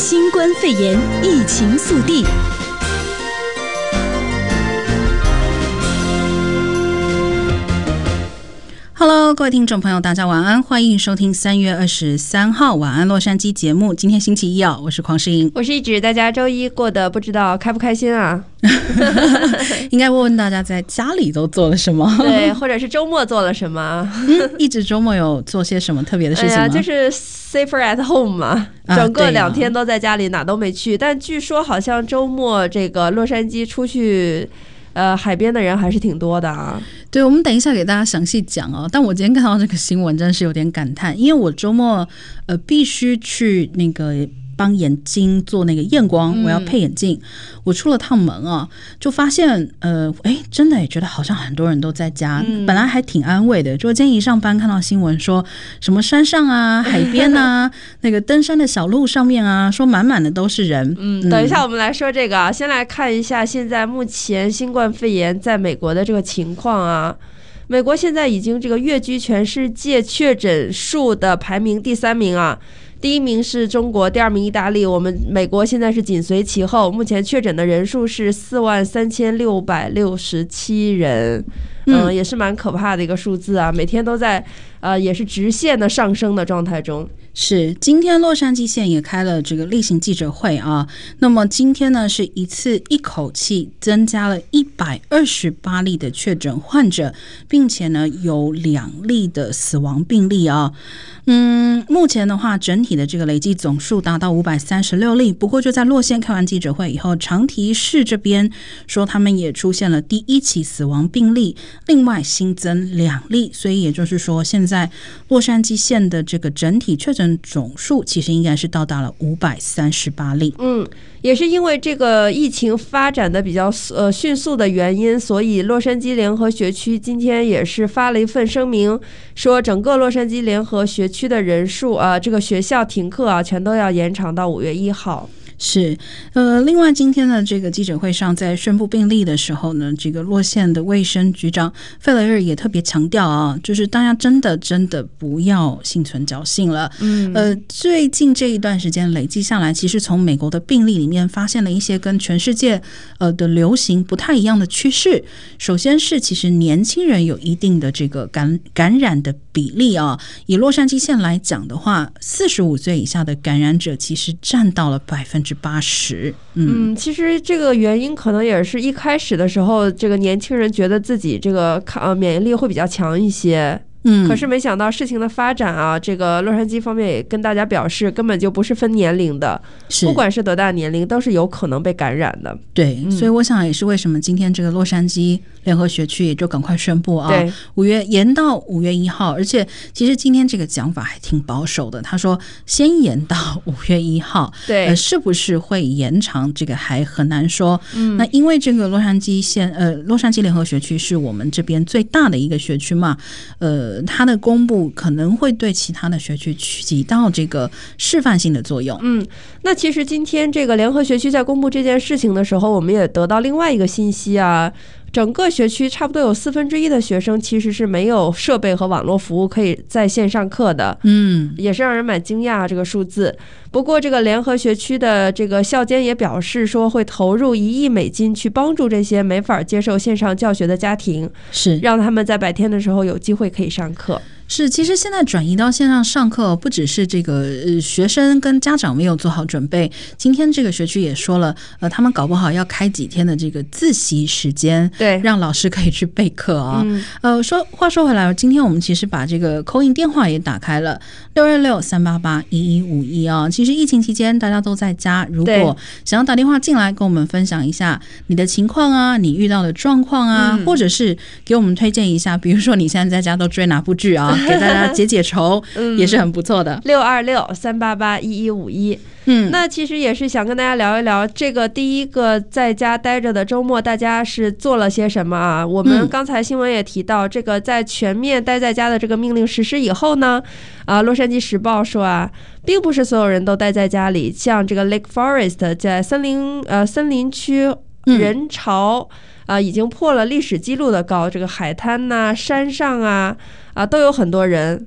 新冠肺炎疫情速递。Hello，各位听众朋友，大家晚安，欢迎收听三月二十三号晚安洛杉矶节目。今天星期一啊，我是狂诗莹，我是一直大家周一过得不知道开不开心啊？应该问问大家在家里都做了什么？对，或者是周末做了什么？嗯，一直周末有做些什么特别的事情吗？哎、就是 safer at home 嘛，整个两天都在家里，哪都没去。啊、但据说好像周末这个洛杉矶出去。呃，海边的人还是挺多的啊。对，我们等一下给大家详细讲啊。但我今天看到这个新闻，真是有点感叹，因为我周末呃必须去那个。帮眼睛做那个验光，我要配眼镜。嗯、我出了趟门啊，就发现呃，哎，真的也觉得好像很多人都在家。嗯、本来还挺安慰的，就今天一上班看到新闻说什么山上啊、海边啊、那个登山的小路上面啊，说满满的都是人。嗯，等一下我们来说这个啊，先来看一下现在目前新冠肺炎在美国的这个情况啊。美国现在已经这个跃居全世界确诊数的排名第三名啊。第一名是中国，第二名意大利，我们美国现在是紧随其后。目前确诊的人数是四万三千六百六十七人，嗯，嗯，也是蛮可怕的一个数字啊，每天都在呃，也是直线的上升的状态中。是，今天洛杉矶县也开了这个例行记者会啊。那么今天呢，是一次一口气增加了一百二十八例的确诊患者，并且呢有两例的死亡病例啊。嗯，目前的话，整体的这个累计总数达到五百三十六例。不过就在洛县开完记者会以后，长堤市这边说他们也出现了第一起死亡病例，另外新增两例。所以也就是说，现在洛杉矶县的这个整体确诊。总数其实应该是到达了五百三十八例。嗯，也是因为这个疫情发展的比较呃迅速的原因，所以洛杉矶联合学区今天也是发了一份声明，说整个洛杉矶联合学区的人数啊，这个学校停课啊，全都要延长到五月一号。是，呃，另外今天的这个记者会上，在宣布病例的时候呢，这个洛县的卫生局长费雷尔也特别强调啊，就是大家真的真的不要心存侥幸了。嗯，呃，最近这一段时间累计下来，其实从美国的病例里面发现了一些跟全世界呃的流行不太一样的趋势。首先是其实年轻人有一定的这个感感染的比例啊，以洛杉矶县来讲的话，四十五岁以下的感染者其实占到了百分之。是八十，嗯，其实这个原因可能也是一开始的时候，这个年轻人觉得自己这个抗呃免疫力会比较强一些。嗯，可是没想到事情的发展啊，这个洛杉矶方面也跟大家表示，根本就不是分年龄的，是不管是多大年龄都是有可能被感染的。对，嗯、所以我想也是为什么今天这个洛杉矶联合学区也就赶快宣布啊，五月延到五月一号，而且其实今天这个讲法还挺保守的，他说先延到 五月一号，对，呃，是不是会延长这个还很难说。嗯，那因为这个洛杉矶县呃洛杉矶联合学区是我们这边最大的一个学区嘛，呃。它的公布可能会对其他的学区起到这个示范性的作用。嗯，那其实今天这个联合学区在公布这件事情的时候，我们也得到另外一个信息啊。整个学区差不多有四分之一的学生其实是没有设备和网络服务可以在线上课的，嗯，也是让人蛮惊讶这个数字。不过这个联合学区的这个校监也表示说会投入一亿美金去帮助这些没法接受线上教学的家庭，是让他们在白天的时候有机会可以上课。是，其实现在转移到线上上课，不只是这个呃学生跟家长没有做好准备。今天这个学区也说了，呃，他们搞不好要开几天的这个自习时间，对，让老师可以去备课啊。嗯、呃，说话说回来，今天我们其实把这个 call in 电话也打开了，六二六三八八一一五一啊。其实疫情期间大家都在家，如果想要打电话进来跟我们分享一下你的情况啊，你遇到的状况啊，嗯、或者是给我们推荐一下，比如说你现在在家都追哪部剧啊？给大家解解愁，也是很不错的。六二六三八八一一五一，嗯，那其实也是想跟大家聊一聊这个第一个在家待着的周末，大家是做了些什么啊？我们刚才新闻也提到，这个在全面待在家的这个命令实施以后呢，啊，《洛杉矶时报》说啊，并不是所有人都待在家里，像这个 Lake Forest 在森林呃森林区人潮。啊，已经破了历史记录的高，这个海滩呐、啊、山上啊，啊，都有很多人。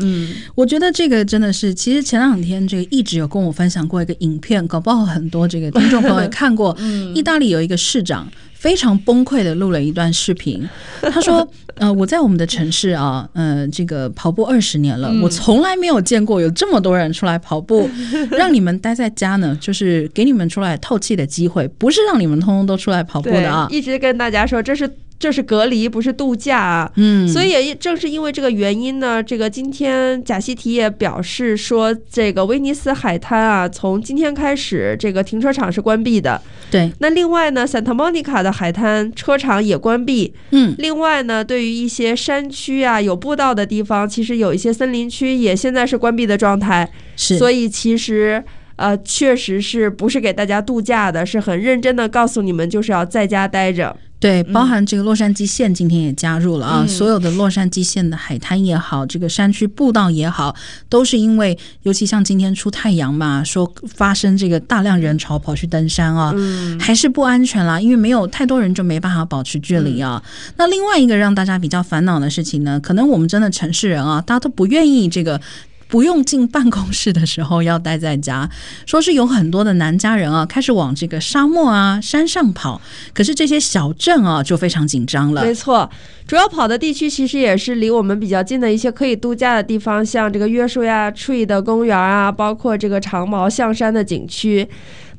嗯，我觉得这个真的是，其实前两天这个一直有跟我分享过一个影片，搞不好很多这个听众朋友也看过。嗯，意大利有一个市长非常崩溃的录了一段视频，他说：“呃，我在我们的城市啊，呃，这个跑步二十年了，嗯、我从来没有见过有这么多人出来跑步，让你们待在家呢，就是给你们出来透气的机会，不是让你们通通都出来跑步的啊。”一直跟大家说这是。这是隔离，不是度假啊。嗯，所以也正是因为这个原因呢，这个今天贾西提也表示说，这个威尼斯海滩啊，从今天开始，这个停车场是关闭的。对。那另外呢，Santa Monica 的海滩车场也关闭。嗯。另外呢，对于一些山区啊，有步道的地方，其实有一些森林区也现在是关闭的状态。是。所以其实呃，确实是不是给大家度假的，是很认真的告诉你们，就是要在家待着。对，包含这个洛杉矶县今天也加入了啊，嗯、所有的洛杉矶县的海滩也好，这个山区步道也好，都是因为，尤其像今天出太阳嘛，说发生这个大量人潮跑去登山啊，嗯、还是不安全啦，因为没有太多人就没办法保持距离啊。嗯、那另外一个让大家比较烦恼的事情呢，可能我们真的城市人啊，大家都不愿意这个。不用进办公室的时候要待在家，说是有很多的南家人啊，开始往这个沙漠啊、山上跑，可是这些小镇啊就非常紧张了。没错，主要跑的地区其实也是离我们比较近的一些可以度假的地方，像这个约书亚 Tree 的公园啊，包括这个长毛象山的景区。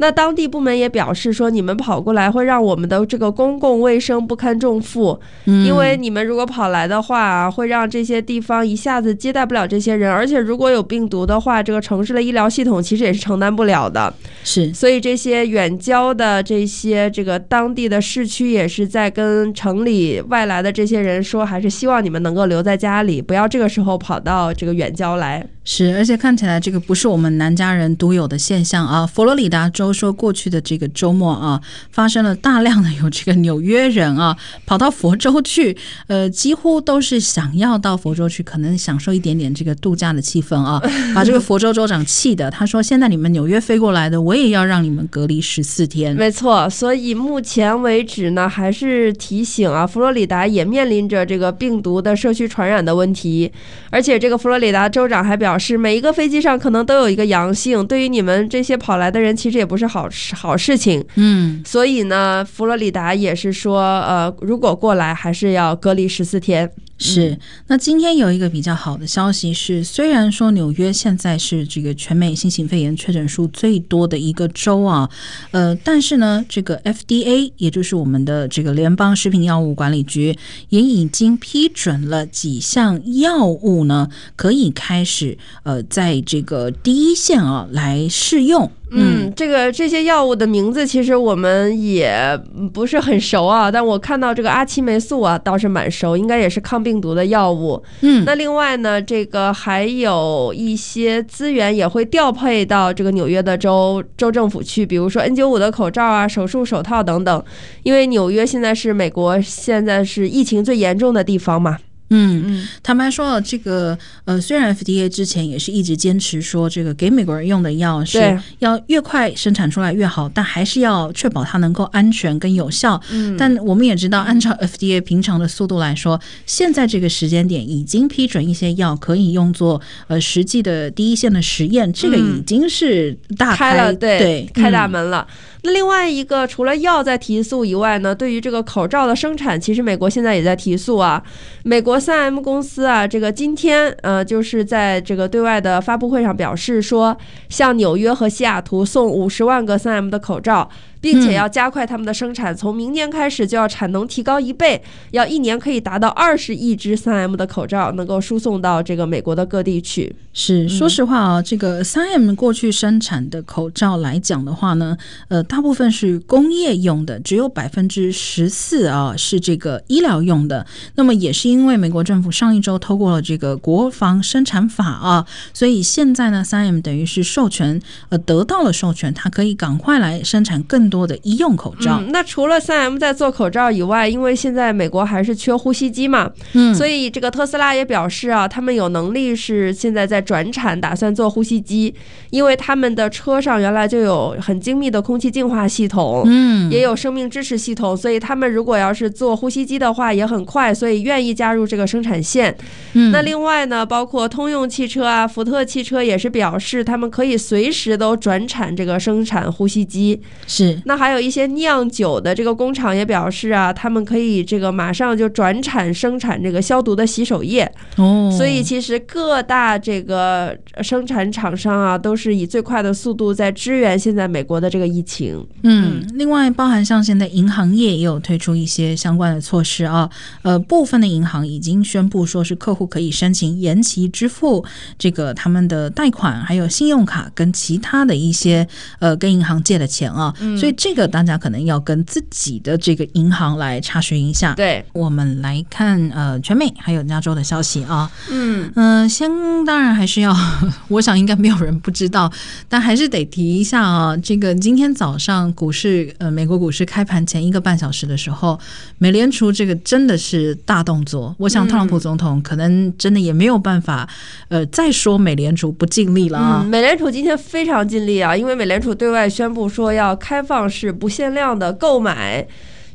那当地部门也表示说，你们跑过来会让我们的这个公共卫生不堪重负，嗯，因为你们如果跑来的话，会让这些地方一下子接待不了这些人，而且如果有病毒的话，这个城市的医疗系统其实也是承担不了的。是，所以这些远郊的这些这个当地的市区也是在跟城里外来的这些人说，还是希望你们能够留在家里，不要这个时候跑到这个远郊来。是，而且看起来这个不是我们南家人独有的现象啊。佛罗里达州说，过去的这个周末啊，发生了大量的有这个纽约人啊跑到佛州去，呃，几乎都是想要到佛州去，可能享受一点点这个度假的气氛啊，把这个佛州州长气的。他说：“现在你们纽约飞过来的，我也要让你们隔离十四天。”没错，所以目前为止呢，还是提醒啊，佛罗里达也面临着这个病毒的社区传染的问题，而且这个佛罗里达州长还表示。是每一个飞机上可能都有一个阳性，对于你们这些跑来的人，其实也不是好事好事情。嗯，所以呢，佛罗里达也是说，呃，如果过来还是要隔离十四天。是，那今天有一个比较好的消息是，虽然说纽约现在是这个全美新型肺炎确诊数最多的一个州啊，呃，但是呢，这个 FDA 也就是我们的这个联邦食品药物管理局也已经批准了几项药物呢，可以开始呃，在这个第一线啊来试用。嗯，这个这些药物的名字其实我们也不是很熟啊，但我看到这个阿奇霉素啊倒是蛮熟，应该也是抗病毒的药物。嗯，那另外呢，这个还有一些资源也会调配到这个纽约的州州政府去，比如说 N95 的口罩啊、手术手套等等，因为纽约现在是美国现在是疫情最严重的地方嘛。嗯。嗯，坦白说，这个呃，虽然 FDA 之前也是一直坚持说，这个给美国人用的药是要越快生产出来越好，但还是要确保它能够安全跟有效。嗯，但我们也知道，按照 FDA 平常的速度来说，现在这个时间点已经批准一些药可以用作呃实际的第一线的实验，这个已经是大开，开了，对，对，开大门了。嗯那另外一个，除了药在提速以外呢，对于这个口罩的生产，其实美国现在也在提速啊。美国三 M 公司啊，这个今天呃，就是在这个对外的发布会上表示说，向纽约和西雅图送五十万个三 M 的口罩。并且要加快他们的生产，从明年开始就要产能提高一倍，要一年可以达到二十亿只三 M 的口罩能够输送到这个美国的各地去。是，说实话啊，这个三 M 过去生产的口罩来讲的话呢，呃，大部分是工业用的，只有百分之十四啊是这个医疗用的。那么也是因为美国政府上一周通过了这个国防生产法啊，所以现在呢三 M 等于是授权，呃，得到了授权，它可以赶快来生产更。更多的医用口罩。嗯、那除了三 M 在做口罩以外，因为现在美国还是缺呼吸机嘛，嗯，所以这个特斯拉也表示啊，他们有能力是现在在转产，打算做呼吸机，因为他们的车上原来就有很精密的空气净化系统，嗯，也有生命支持系统，所以他们如果要是做呼吸机的话也很快，所以愿意加入这个生产线。嗯，那另外呢，包括通用汽车啊、福特汽车也是表示他们可以随时都转产这个生产呼吸机。是，那还有一些酿酒的这个工厂也表示啊，他们可以这个马上就转产生产这个消毒的洗手液。哦，所以其实各大这个生产厂商啊，都是以最快的速度在支援现在美国的这个疫情。嗯，另外包含像现在银行业也有推出一些相关的措施啊，呃，部分的银行已经宣布说是客户可以申请延期支付这个他们的贷款，还有信用卡跟其他的一些呃跟银行借的钱啊。嗯，所以这个大家可能要跟自己的这个银行来查询一下。对，我们来看呃全美还有加州的消息啊。嗯嗯、呃，先当然还是要，我想应该没有人不知道，但还是得提一下啊。这个今天早上股市呃美国股市开盘前一个半小时的时候，美联储这个真的是大动作。我想特朗普总统可能真的也没有办法呃再说美联储不尽力了啊。嗯、美联储今天非常尽力啊，因为美联储对外宣布说要开放 是不限量的购买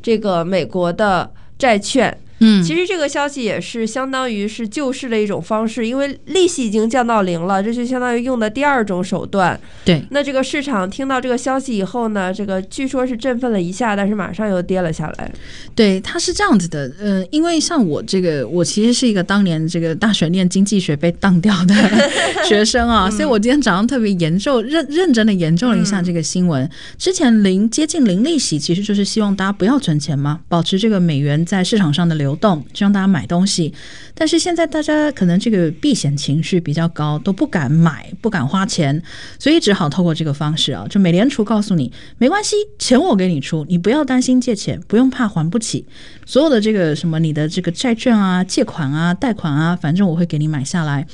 这个美国的债券。嗯，其实这个消息也是相当于是救市的一种方式，因为利息已经降到零了，这就相当于用的第二种手段。对，那这个市场听到这个消息以后呢，这个据说是振奋了一下，但是马上又跌了下来。对，它是这样子的，呃，因为像我这个，我其实是一个当年这个大学念经济学被当掉的 学生啊，所以我今天早上特别研究认认真的研究了一下这个新闻。之前零接近零利息，其实就是希望大家不要存钱嘛，保持这个美元在市场上的流。流动，让大家买东西，但是现在大家可能这个避险情绪比较高，都不敢买，不敢花钱，所以只好透过这个方式啊，就美联储告诉你，没关系，钱我给你出，你不要担心借钱，不用怕还不起，所有的这个什么你的这个债券啊、借款啊、贷款啊，反正我会给你买下来。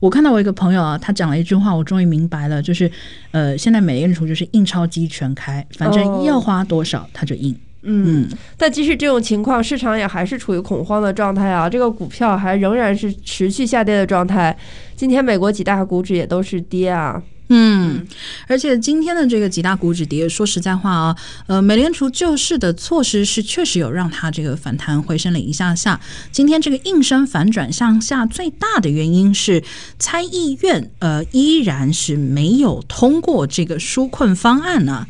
我看到我一个朋友啊，他讲了一句话，我终于明白了，就是呃，现在美联储就是印钞机全开，反正要花多少他就印。嗯，但即使这种情况，市场也还是处于恐慌的状态啊。这个股票还仍然是持续下跌的状态。今天美国几大股指也都是跌啊。嗯，而且今天的这个几大股指跌，说实在话啊，呃，美联储救市的措施是确实有让它这个反弹回升了一下下。今天这个应声反转向下，最大的原因是参议院呃依然是没有通过这个纾困方案呢、啊。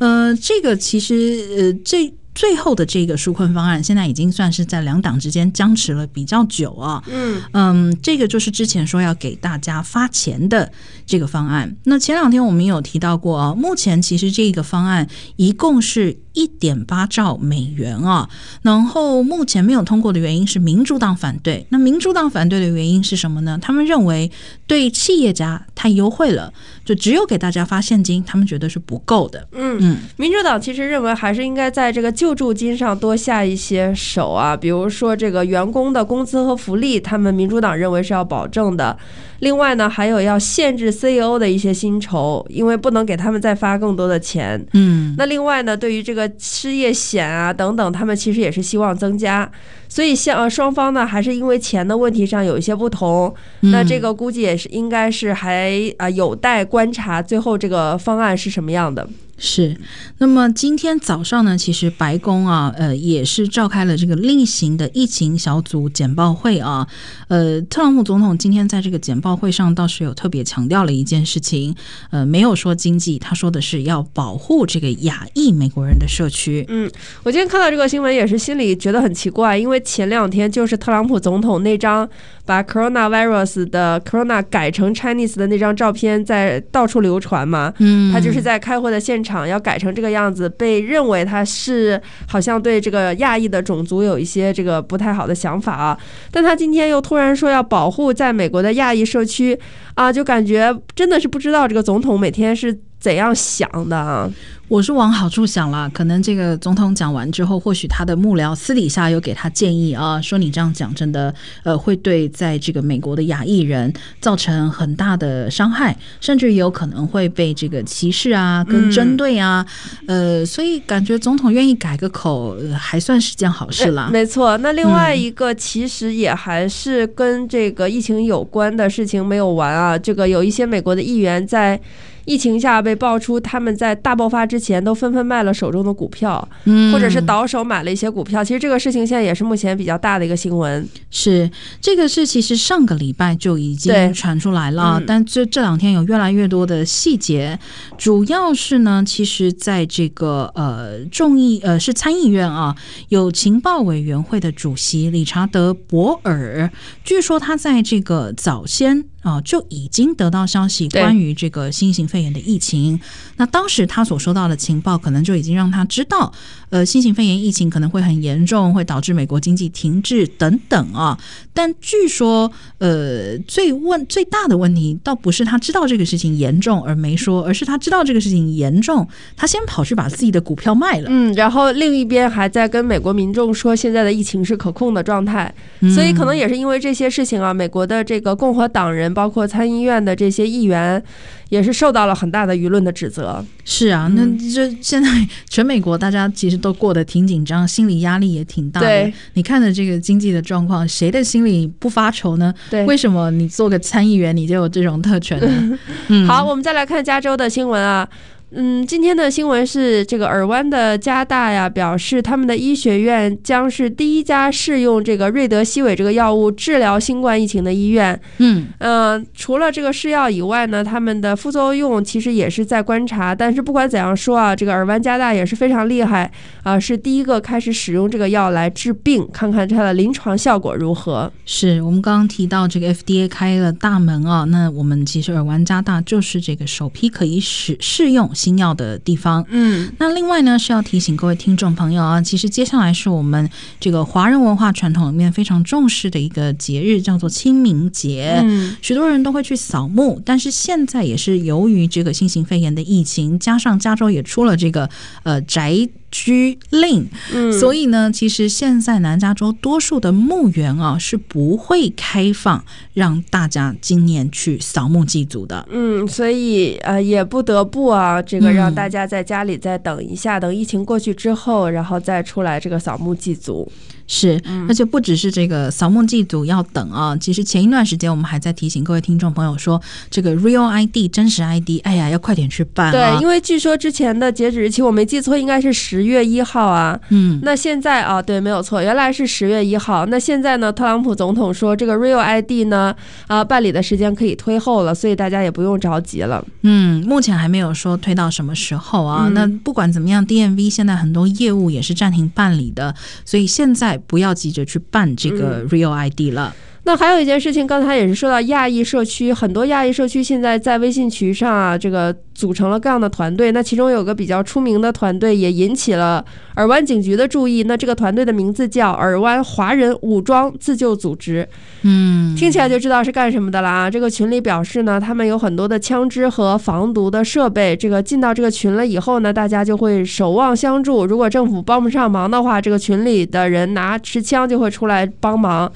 呃，这个其实呃，这最后的这个纾困方案，现在已经算是在两党之间僵持了比较久啊。嗯嗯，这个就是之前说要给大家发钱的这个方案。那前两天我们有提到过啊，目前其实这个方案一共是一点八兆美元啊。然后目前没有通过的原因是民主党反对。那民主党反对的原因是什么呢？他们认为对企业家太优惠了。就只有给大家发现金，他们觉得是不够的。嗯嗯，民主党其实认为还是应该在这个救助金上多下一些手啊，比如说这个员工的工资和福利，他们民主党认为是要保证的。另外呢，还有要限制 CEO 的一些薪酬，因为不能给他们再发更多的钱。嗯，那另外呢，对于这个失业险啊等等，他们其实也是希望增加。所以像呃双方呢，还是因为钱的问题上有一些不同。那这个估计也是应该是还啊有待观察，最后这个方案是什么样的。是，那么今天早上呢，其实白宫啊，呃，也是召开了这个例行的疫情小组简报会啊。呃，特朗普总统今天在这个简报会上倒是有特别强调了一件事情，呃，没有说经济，他说的是要保护这个亚裔美国人的社区。嗯，我今天看到这个新闻也是心里觉得很奇怪，因为前两天就是特朗普总统那张把 coronavirus 的 corona 改成 Chinese 的那张照片在到处流传嘛。嗯，他就是在开会的现场。场要改成这个样子，被认为他是好像对这个亚裔的种族有一些这个不太好的想法啊。但他今天又突然说要保护在美国的亚裔社区啊，就感觉真的是不知道这个总统每天是怎样想的啊？我是往好处想了，可能这个总统讲完之后，或许他的幕僚私底下有给他建议啊，说你这样讲真的，呃，会对在这个美国的亚裔人造成很大的伤害，甚至有可能会被这个歧视啊，跟针对啊，嗯、呃，所以感觉总统愿意改个口，还算是件好事啦。没错，那另外一个其实也还是跟这个疫情有关的事情没有完啊，这个有一些美国的议员在。疫情下被爆出，他们在大爆发之前都纷纷卖了手中的股票，嗯，或者是倒手买了一些股票。其实这个事情现在也是目前比较大的一个新闻。是这个是其实上个礼拜就已经传出来了，嗯、但这这两天有越来越多的细节。主要是呢，其实在这个呃众议呃是参议院啊，有情报委员会的主席理查德·博尔，据说他在这个早先。啊、哦，就已经得到消息关于这个新型肺炎的疫情。那当时他所收到的情报，可能就已经让他知道，呃，新型肺炎疫情可能会很严重，会导致美国经济停滞等等啊。但据说，呃，最问最大的问题，倒不是他知道这个事情严重而没说，而是他知道这个事情严重，他先跑去把自己的股票卖了。嗯，然后另一边还在跟美国民众说，现在的疫情是可控的状态。所以可能也是因为这些事情啊，美国的这个共和党人。包括参议院的这些议员，也是受到了很大的舆论的指责。是啊，那这现在全美国大家其实都过得挺紧张，心理压力也挺大的。对，你看着这个经济的状况，谁的心里不发愁呢？对，为什么你做个参议员你就有这种特权呢？嗯，好，我们再来看加州的新闻啊。嗯，今天的新闻是这个尔湾的加大呀，表示他们的医学院将是第一家试用这个瑞德西韦这个药物治疗新冠疫情的医院。嗯，呃，除了这个试药以外呢，他们的副作用其实也是在观察。但是不管怎样说啊，这个尔湾加大也是非常厉害啊，是第一个开始使用这个药来治病，看看它的临床效果如何。是我们刚刚提到这个 FDA 开了大门啊，那我们其实尔湾加大就是这个首批可以使试用。新药的地方，嗯，那另外呢是要提醒各位听众朋友啊，其实接下来是我们这个华人文化传统里面非常重视的一个节日，叫做清明节。嗯，许多人都会去扫墓，但是现在也是由于这个新型肺炎的疫情，加上加州也出了这个呃宅。居令，嗯，所以呢，其实现在南加州多数的墓园啊是不会开放让大家今年去扫墓祭祖的，嗯，所以呃也不得不啊，这个让大家在家里再等一下，嗯，等疫情过去之后，然后再出来这个扫墓祭祖。是，而且不只是这个扫墓祭祖要等啊，其实前一段时间我们还在提醒各位听众朋友说，这个 Real ID 真实 ID，哎呀，要快点去办啊。对，因为据说之前的截止日期我没记错，应该是十月一号啊。嗯，那现在啊，对，没有错，原来是十月一号。那现在呢，特朗普总统说这个 Real ID 呢，啊，办理的时间可以推后了，所以大家也不用着急了。嗯，目前还没有说推到什么时候啊。嗯，那不管怎么样，DMV 现在很多业务也是暂停办理的，所以现在。不要急着去办这个 Real ID 了。嗯。那还有一件事情，刚才也是说到亚裔社区，很多亚裔社区现在在微信群上啊，这个组成了各样的团队。那其中有个比较出名的团队，也引起了尔湾警局的注意。那这个团队的名字叫尔湾华人武装自救组织。嗯，听起来就知道是干什么的了啊。这个群里表示呢，他们有很多的枪支和防毒的设备。这个进到这个群了以后呢，大家就会守望相助。如果政府帮不上忙的话，这个群里的人拿持枪就会出来帮忙。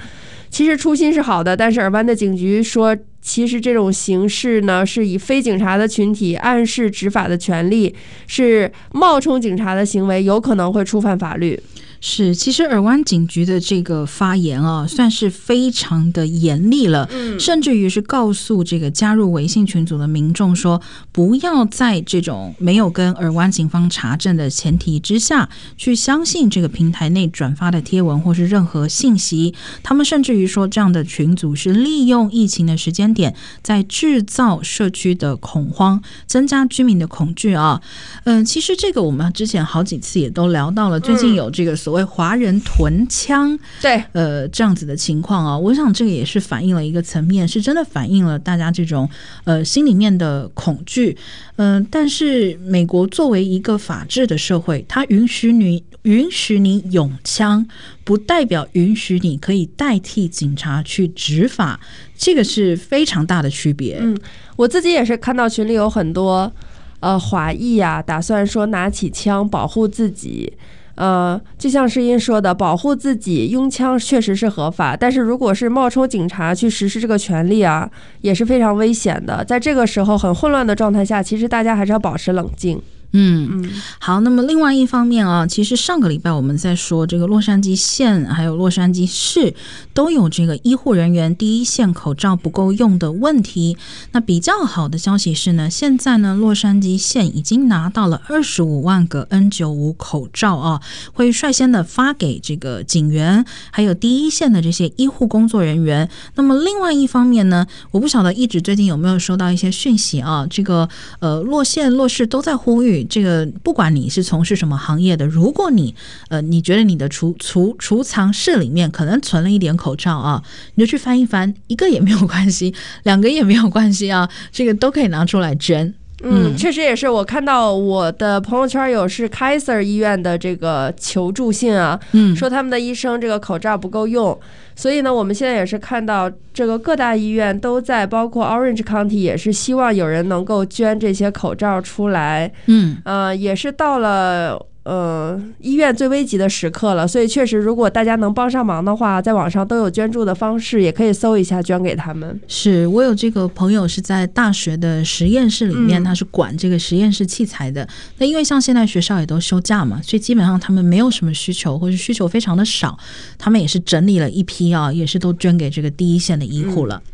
其实初心是好的，但是尔湾的警局说，其实这种形式呢，是以非警察的群体暗示执法的权利，是冒充警察的行为，有可能会触犯法律。是，其实尔湾警局的这个发言啊，算是非常的严厉了，嗯，甚至于是告诉这个加入微信群组的民众说，不要在这种没有跟尔湾警方查证的前提之下去相信这个平台内转发的贴文或是任何信息。他们甚至于说，这样的群组是利用疫情的时间点，在制造社区的恐慌，增加居民的恐惧啊。嗯，其实这个我们之前好几次也都聊到了，最近有这个所。为华人囤枪，对，呃，这样子的情况啊，我想这个也是反映了一个层面，是真的反映了大家这种呃心里面的恐惧。嗯、呃，但是美国作为一个法治的社会，它允许你允许你拥枪，不代表允许你可以代替警察去执法，这个是非常大的区别。嗯，我自己也是看到群里有很多。呃华裔啊，打算说拿起枪保护自己。呃，就像世音说的，保护自己拥枪确实是合法，但是如果是冒充警察去实施这个权利啊，也是非常危险的。在这个时候很混乱的状态下，其实大家还是要保持冷静。嗯嗯，好。那么另外一方面啊，其实上个礼拜我们在说这个洛杉矶县还有洛杉矶市都有这个医护人员第一线口罩不够用的问题。那比较好的消息是呢，现在呢洛杉矶县已经拿到了二十五万个 N95 口罩啊，会率先的发给这个警员还有第一线的这些医护工作人员。那么另外一方面呢，我不晓得一直最近有没有收到一些讯息啊，这个呃洛县洛市都在呼吁。这个不管你是从事什么行业的，如果你呃你觉得你的储储储藏室里面可能存了一点口罩啊，你就去翻一翻，一个也没有关系，两个也没有关系啊，这个都可以拿出来捐。嗯，确实也是，我看到我的朋友圈有是 Kaiser 医院的这个求助信啊，嗯，说他们的医生这个口罩不够用，所以呢，我们现在也是看到这个各大医院都在，包括 Orange County 也是希望有人能够捐这些口罩出来，嗯，呃，也是到了。呃，医院最危急的时刻了，所以确实，如果大家能帮上忙的话，在网上都有捐助的方式，也可以搜一下捐给他们。是我有这个朋友是在大学的实验室里面，他是管这个实验室器材的。嗯、那因为像现在学校也都休假嘛，所以基本上他们没有什么需求，或者需求非常的少，他们也是整理了一批啊，也是都捐给这个第一线的医护了。嗯、